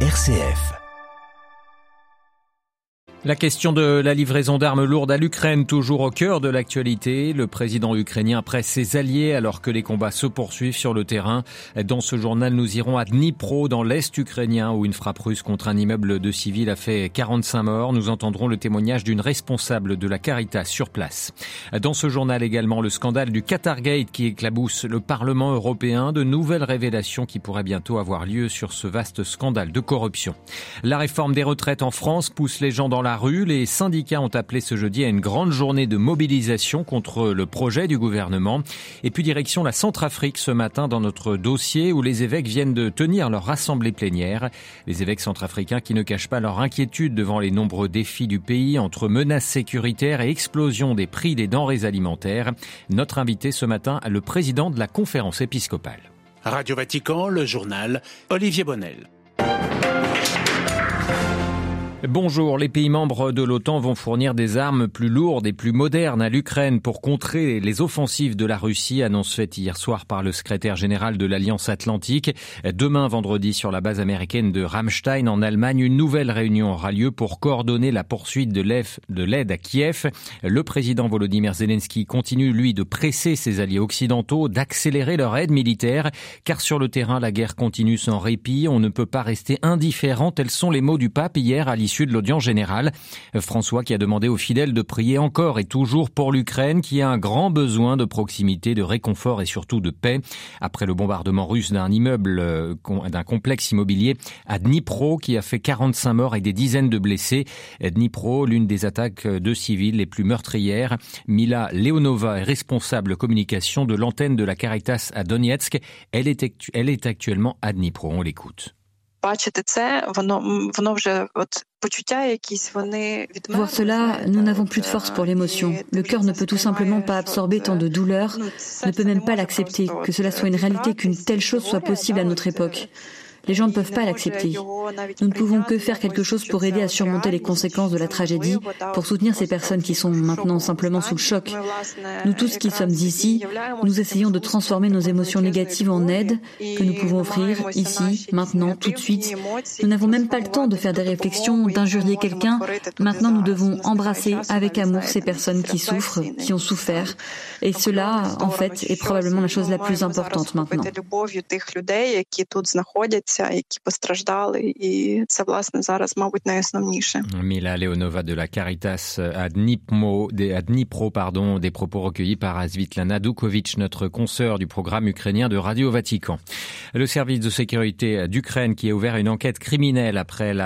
RCF. La question de la livraison d'armes lourdes à l'Ukraine, toujours au cœur de l'actualité. Le président ukrainien presse ses alliés alors que les combats se poursuivent sur le terrain. Dans ce journal, nous irons à Dnipro, dans l'est ukrainien, où une frappe russe contre un immeuble de civils a fait 45 morts. Nous entendrons le témoignage d'une responsable de la Caritas sur place. Dans ce journal également, le scandale du Qatargate qui éclabousse le Parlement européen. De nouvelles révélations qui pourraient bientôt avoir lieu sur ce vaste scandale de corruption. La réforme des retraites en France pousse les gens dans la Les syndicats ont appelé ce jeudi à une grande journée de mobilisation contre le projet du gouvernement. Et puis direction la Centrafrique ce matin dans notre dossier où les évêques viennent de tenir leur assemblée plénière. Les évêques centrafricains qui ne cachent pas leur inquiétude devant les nombreux défis du pays entre menaces sécuritaires et explosion des prix des denrées alimentaires. Notre invité ce matin, le président de la conférence épiscopale. Radio Vatican, le journal Olivier Bonnel. Bonjour, les pays membres de l'OTAN vont fournir des armes plus lourdes et plus modernes à l'Ukraine pour contrer les offensives de la Russie, annonce faite hier soir par le secrétaire général de l'Alliance Atlantique. Demain, vendredi, sur la base américaine de Ramstein en Allemagne, une nouvelle réunion aura lieu pour coordonner la poursuite de l'aide à Kiev. Le président Volodymyr Zelensky continue, lui, de presser ses alliés occidentaux d'accélérer leur aide militaire, car sur le terrain, la guerre continue sans répit. On ne peut pas rester indifférent. Tels sont les mots du pape hier à l'issue de l'audience générale. François qui a demandé aux fidèles de prier encore et toujours pour l'Ukraine qui a un grand besoin de proximité, de réconfort et surtout de paix. Après le bombardement russe d'un immeuble, euh, d'un complexe immobilier à Dnipro qui a fait 45 morts et des dizaines de blessés. Dnipro, l'une des attaques de civils les plus meurtrières. Mila Leonova est responsable communication de l'antenne de la Caritas à Donetsk. Elle est, elle est actuellement à Dnipro. On l'écoute. Voir cela, nous n'avons plus de force pour l'émotion. Le cœur ne peut tout simplement pas absorber tant de douleur, ne peut même pas l'accepter, que cela soit une réalité, qu'une telle chose soit possible à notre époque. Les gens ne peuvent pas l'accepter. Nous ne pouvons que faire quelque chose pour aider à surmonter les conséquences de la tragédie, pour soutenir ces personnes qui sont maintenant simplement sous le choc. Nous tous qui sommes ici, nous essayons de transformer nos émotions négatives en aide que nous pouvons offrir ici, maintenant, tout de suite. Nous n'avons même pas le temps de faire des réflexions, d'injurier quelqu'un. Maintenant, nous devons embrasser avec amour ces personnes qui souffrent, qui ont souffert. Et cela, en fait, est probablement la chose la plus importante maintenant. Mila Leonova de la Caritas à Dnipro, à Dnipro pardon, des propos recueillis par Asvitlana Dukovic, notre consoeur du programme ukrainien de Radio Vatican. Le service de sécurité d'Ukraine qui a ouvert une enquête criminelle après,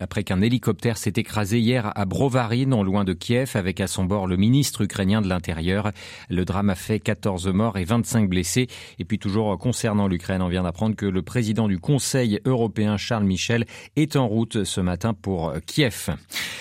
après qu'un hélicoptère s'est écrasé hier à Brovary, non loin de Kiev, avec à son bord le ministre ukrainien de l'Intérieur. Le drame a fait 14 morts et 25 blessés. Et puis toujours concernant l'Ukraine, on vient d'apprendre que le président du Conseil européen Charles Michel est en route ce matin pour Kiev.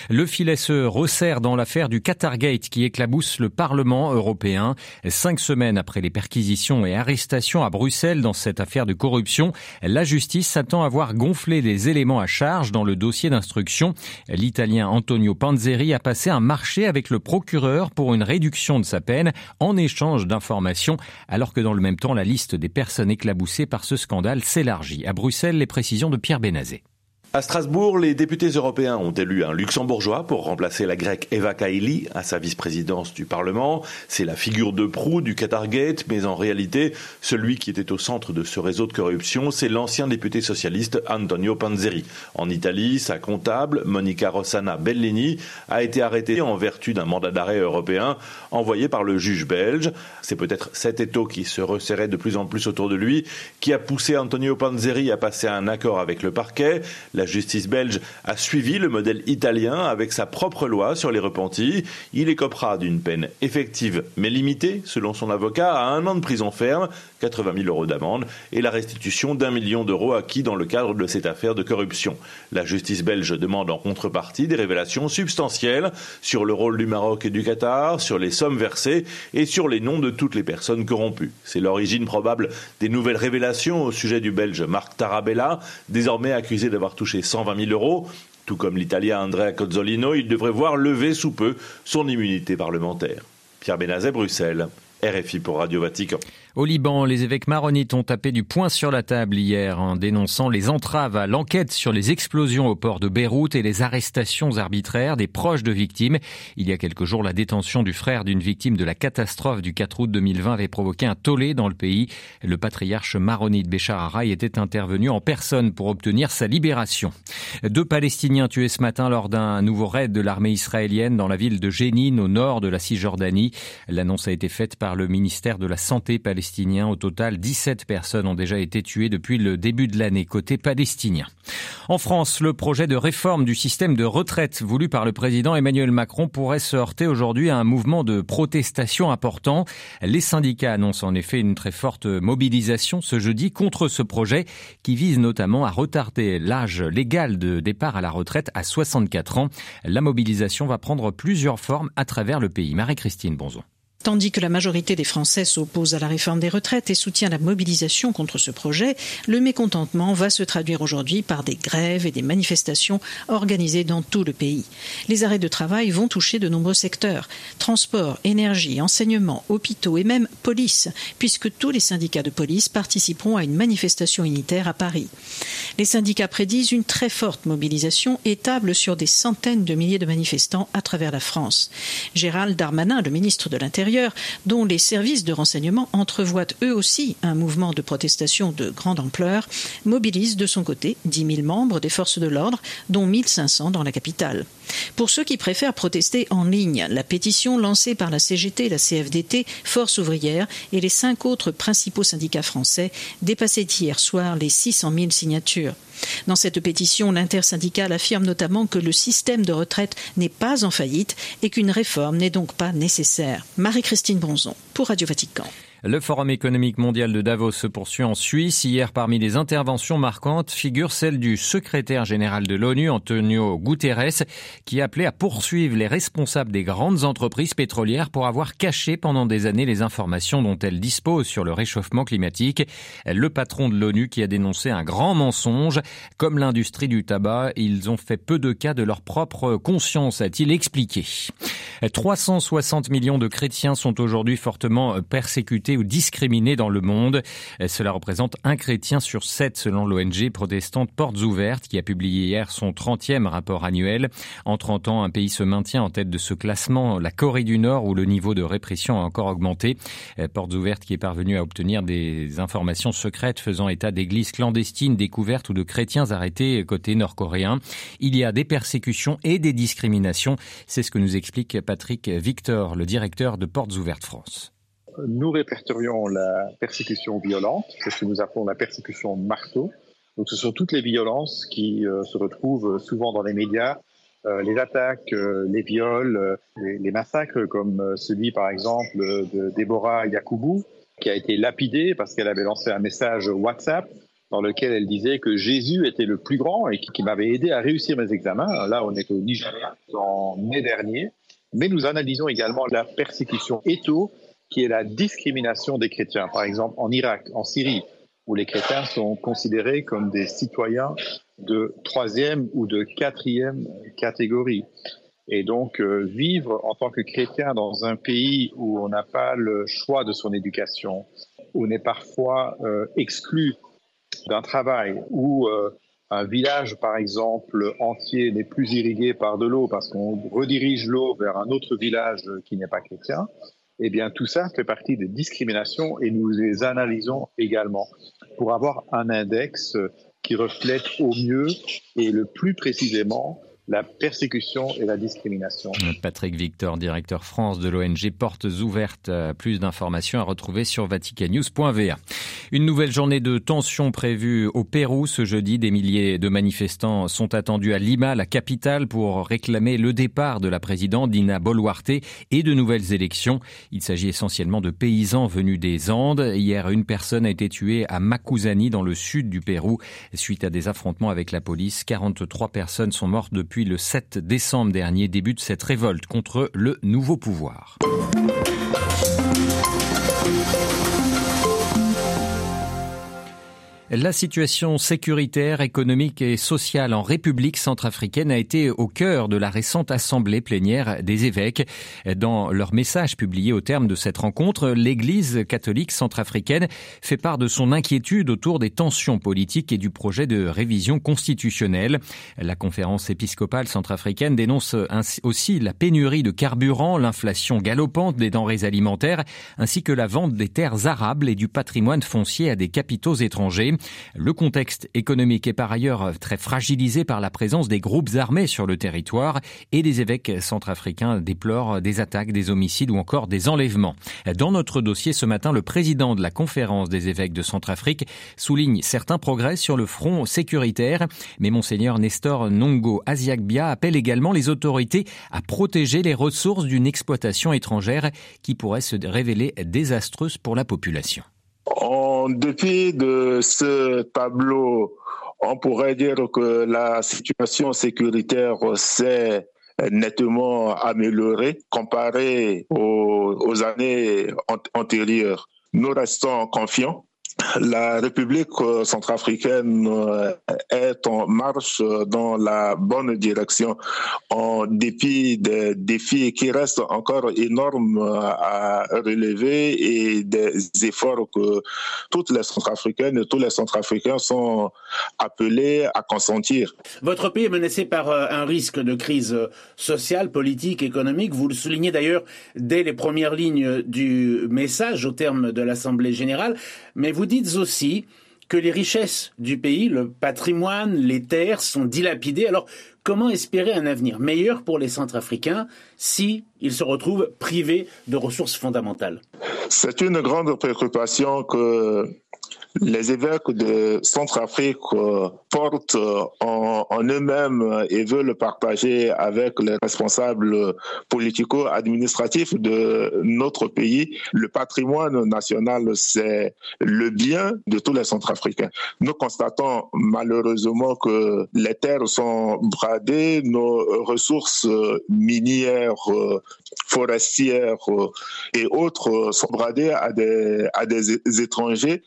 Le filet se resserre dans l'affaire du Qatargate qui éclabousse le Parlement européen. Cinq semaines après les perquisitions et arrestations à Bruxelles dans cette affaire de corruption, la justice s'attend à voir gonfler les éléments à charge dans le dossier d'instruction. L'Italien Antonio Panzeri a passé un marché avec le procureur pour une réduction de sa peine en échange d'informations, alors que dans le même temps, la liste des personnes éclaboussées par ce scandale s'élargit. Bruxelles, les précisions de Pierre Bénazé. À Strasbourg, les députés européens ont élu un luxembourgeois pour remplacer la grecque Eva Kaili à sa vice-présidence du Parlement. C'est la figure de proue du Qatargate, mais en réalité, celui qui était au centre de ce réseau de corruption, c'est l'ancien député socialiste Antonio Panzeri. En Italie, sa comptable, Monica Rossana Bellini, a été arrêtée en vertu d'un mandat d'arrêt européen envoyé par le juge belge. C'est peut-être cet étau qui se resserrait de plus en plus autour de lui qui a poussé Antonio Panzeri à passer un accord avec le parquet. La justice belge a suivi le modèle italien avec sa propre loi sur les repentis. Il écopera d'une peine effective mais limitée, selon son avocat, à un an de prison ferme, 80 000 euros d'amende et la restitution d'un million d'euros acquis dans le cadre de cette affaire de corruption. La justice belge demande en contrepartie des révélations substantielles sur le rôle du Maroc et du Qatar, sur les sommes versées et sur les noms de toutes les personnes corrompues. C'est l'origine probable des nouvelles révélations au sujet du Belge Marc Tarabella, désormais accusé d'avoir touché 120 000 euros. Tout comme l'Italien Andrea Cozzolino, il devrait voir lever sous peu son immunité parlementaire. Pierre Benazet, Bruxelles. RFI pour Radio Vatican. Au Liban, les évêques maronites ont tapé du poing sur la table hier en dénonçant les entraves à l'enquête sur les explosions au port de Beyrouth et les arrestations arbitraires des proches de victimes. Il y a quelques jours, la détention du frère d'une victime de la catastrophe du 4 août 2020 avait provoqué un tollé dans le pays. Le patriarche maronite Béchar Araï était intervenu en personne pour obtenir sa libération. Deux Palestiniens tués ce matin lors d'un nouveau raid de l'armée israélienne dans la ville de Jénine au nord de la Cisjordanie. L'annonce a été faite par le ministère de la Santé palestinien au total, 17 personnes ont déjà été tuées depuis le début de l'année côté palestinien. En France, le projet de réforme du système de retraite voulu par le président Emmanuel Macron pourrait se heurter aujourd'hui à un mouvement de protestation important. Les syndicats annoncent en effet une très forte mobilisation ce jeudi contre ce projet qui vise notamment à retarder l'âge légal de départ à la retraite à 64 ans. La mobilisation va prendre plusieurs formes à travers le pays. Marie-Christine Bonzon. Tandis que la majorité des Français s'oppose à la réforme des retraites et soutient la mobilisation contre ce projet, le mécontentement va se traduire aujourd'hui par des grèves et des manifestations organisées dans tout le pays. Les arrêts de travail vont toucher de nombreux secteurs transport, énergie, enseignement, hôpitaux et même police, puisque tous les syndicats de police participeront à une manifestation unitaire à Paris. Les syndicats prédisent une très forte mobilisation et tablent sur des centaines de milliers de manifestants à travers la France. Gérald Darmanin, le ministre de l'Intérieur, dont les services de renseignement entrevoient eux aussi un mouvement de protestation de grande ampleur, mobilise de son côté 10 000 membres des forces de l'ordre, dont 500 dans la capitale. Pour ceux qui préfèrent protester en ligne, la pétition lancée par la CGT, la CFDT, Force ouvrière et les cinq autres principaux syndicats français dépassait hier soir les 600 000 signatures. Dans cette pétition, l'intersyndicale affirme notamment que le système de retraite n'est pas en faillite et qu'une réforme n'est donc pas nécessaire. Marie-Christine Bronzon pour Radio Vatican. Le Forum économique mondial de Davos se poursuit en Suisse. Hier, parmi les interventions marquantes, figure celle du secrétaire général de l'ONU, Antonio Guterres, qui appelait à poursuivre les responsables des grandes entreprises pétrolières pour avoir caché pendant des années les informations dont elles disposent sur le réchauffement climatique. Le patron de l'ONU qui a dénoncé un grand mensonge. Comme l'industrie du tabac, ils ont fait peu de cas de leur propre conscience, a-t-il expliqué. 360 millions de chrétiens sont aujourd'hui fortement persécutés ou discriminés dans le monde. Cela représente un chrétien sur sept selon l'ONG protestante Portes Ouvertes qui a publié hier son 30e rapport annuel. En 30 ans, un pays se maintient en tête de ce classement, la Corée du Nord où le niveau de répression a encore augmenté. Portes Ouvertes qui est parvenu à obtenir des informations secrètes faisant état d'églises clandestines découvertes ou de chrétiens arrêtés côté nord-coréen. Il y a des persécutions et des discriminations. C'est ce que nous explique Patrick Victor, le directeur de Portes Ouvertes France. Nous répertorions la persécution violente, c'est ce que nous appelons la persécution marteau. Donc ce sont toutes les violences qui euh, se retrouvent souvent dans les médias, euh, les attaques, euh, les viols, les, massacres comme celui par exemple de Déborah Yacoubou, qui a été lapidée parce qu'elle avait lancé un message WhatsApp dans lequel elle disait que Jésus était le plus grand et qui, m'avait aidé à réussir mes examens. Là, on est au Nigeria en mai dernier mais nous analysons également la persécution étho, qui est la discrimination des chrétiens. Par exemple, en Irak, en Syrie, où les chrétiens sont considérés comme des citoyens de troisième ou de quatrième catégorie. Et donc, euh, vivre en tant que chrétien dans un pays où on n'a pas le choix de son éducation, où on est parfois euh, exclu d'un travail, où euh, un village, par exemple, entier n'est plus irrigué par de l'eau parce qu'on redirige l'eau vers un autre village qui n'est pas chrétien, eh bien, tout ça fait partie des discriminations et nous les analysons également pour avoir un index qui reflète au mieux et le plus précisément la persécution et la discrimination. Patrick Victor, directeur France de l'ONG Portes Ouvertes. Plus d'informations à retrouver sur vaticanews.va. Une nouvelle journée de tension prévue au Pérou ce jeudi. Des milliers de manifestants sont attendus à Lima, la capitale, pour réclamer le départ de la présidente Dina Boluarte et de nouvelles élections. Il s'agit essentiellement de paysans venus des Andes. Hier, une personne a été tuée à Macuzani, dans le sud du Pérou, suite à des affrontements avec la police. 43 personnes sont mortes depuis le 7 décembre dernier débute cette révolte contre le nouveau pouvoir. La situation sécuritaire, économique et sociale en République centrafricaine a été au cœur de la récente assemblée plénière des évêques. Dans leur message publié au terme de cette rencontre, l'Église catholique centrafricaine fait part de son inquiétude autour des tensions politiques et du projet de révision constitutionnelle. La conférence épiscopale centrafricaine dénonce aussi la pénurie de carburant, l'inflation galopante des denrées alimentaires, ainsi que la vente des terres arables et du patrimoine foncier à des capitaux étrangers. Le contexte économique est par ailleurs très fragilisé par la présence des groupes armés sur le territoire et les évêques centrafricains déplorent des attaques, des homicides ou encore des enlèvements. Dans notre dossier ce matin, le président de la conférence des évêques de Centrafrique souligne certains progrès sur le front sécuritaire, mais monseigneur Nestor Nongo Aziagbia appelle également les autorités à protéger les ressources d'une exploitation étrangère qui pourrait se révéler désastreuse pour la population. En dépit de ce tableau, on pourrait dire que la situation sécuritaire s'est nettement améliorée comparée aux, années antérieures. Nous restons confiants la République euh, centrafricaine euh, est en marche dans la bonne direction en dépit des défis qui restent encore énormes à relever et des efforts que toutes les Centrafricaines et tous les Centrafricains sont appelés à consentir. Votre pays est menacé par euh, un risque de crise sociale, politique, économique. Vous le soulignez d'ailleurs dès les premières lignes du message au terme de l'Assemblée générale. Mais vous dites aussi que les richesses du pays, le patrimoine, les terres sont dilapidées. Alors, comment espérer un avenir meilleur pour les Centrafricains si ils se retrouvent privés de ressources fondamentales? C'est une grande préoccupation que les évêques de Centrafrique euh, portent euh, en, eux-mêmes et veulent partager avec les responsables politico-administratifs de notre pays. Le patrimoine national, c'est le bien de tous les Centrafricains. Nous constatons malheureusement que les terres sont bradées, nos ressources minières, forestières et autres sont bradées à des, à des étrangers,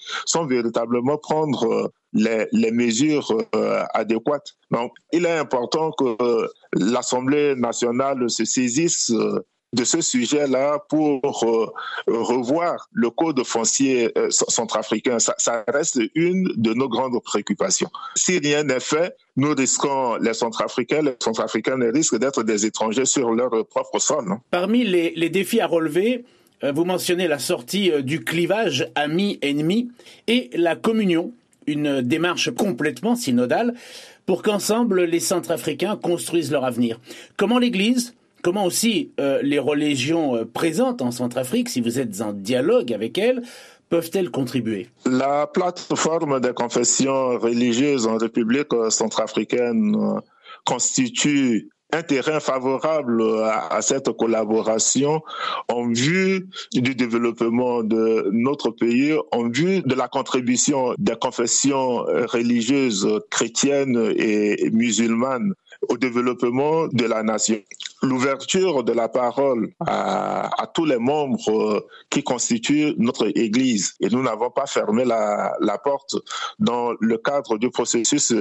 véritablement prendre euh, les, mesures euh, adéquates. Donc, il est important que euh, l'Assemblée nationale se saisisse de ce sujet-là pour revoir le code foncier centrafricain. Ça, reste une de nos grandes préoccupations. Si rien n'est fait, nous risquons, les Centrafricains, les Centrafricains risquent d'être des étrangers sur leur propre sol. Parmi les, défis à relever, vous mentionnez la sortie euh, du clivage ami-ennemi et la communion, une démarche complètement synodale pour qu'ensemble les Centrafricains construisent leur avenir. Comment l'Église, comment aussi euh, les religions présentes en Centrafrique, si vous êtes en dialogue avec elles, peuvent-elles contribuer? La plateforme des confessions religieuses en République centrafricaine constitue un terrain favorable à, cette collaboration en vue du développement de notre pays, en vue de la contribution des confessions religieuses chrétiennes et musulmanes au développement de la nation. L'ouverture de la parole à, tous les membres qui constituent notre Église. Et nous n'avons pas fermé la, porte dans le cadre du processus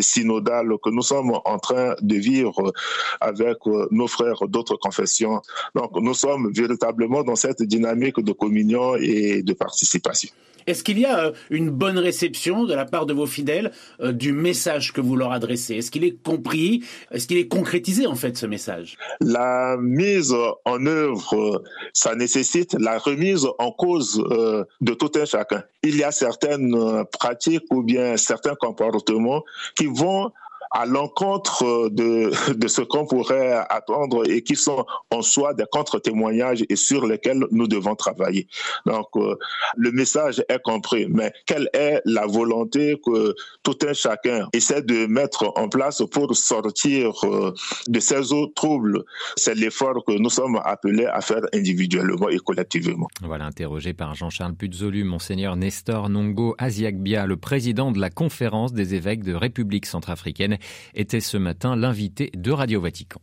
synodal que nous sommes en train de vivre avec nos frères d'autres confessions. Donc nous sommes véritablement dans cette dynamique de communion et de participation. Est-ce qu'il y a euh, une bonne réception de la part de vos fidèles euh, du message que vous leur adressez? Est-ce qu'il est compris? Est-ce qu'il est concrétisé en fait ce message? La mise en œuvre, ça nécessite la remise en cause euh, de tout un chacun. Il y a certaines pratiques ou bien certains comportements qui vont à l'encontre de, de ce qu'on pourrait attendre et qui sont en soi des contre-témoignages et sur lesquels nous devons travailler. Donc, euh, le message est compris, mais quelle est la volonté que tout un chacun essaie de mettre en place pour sortir euh, de ces eaux troubles? C'est l'effort que nous sommes appelés à faire individuellement et collectivement. Voilà, interrogé par Jean-Charles Puzzolu, Monseigneur Nestor Nongo Aziagbia, le président de la conférence des évêques de République centrafricaine était ce matin l'invité de Radio Vatican.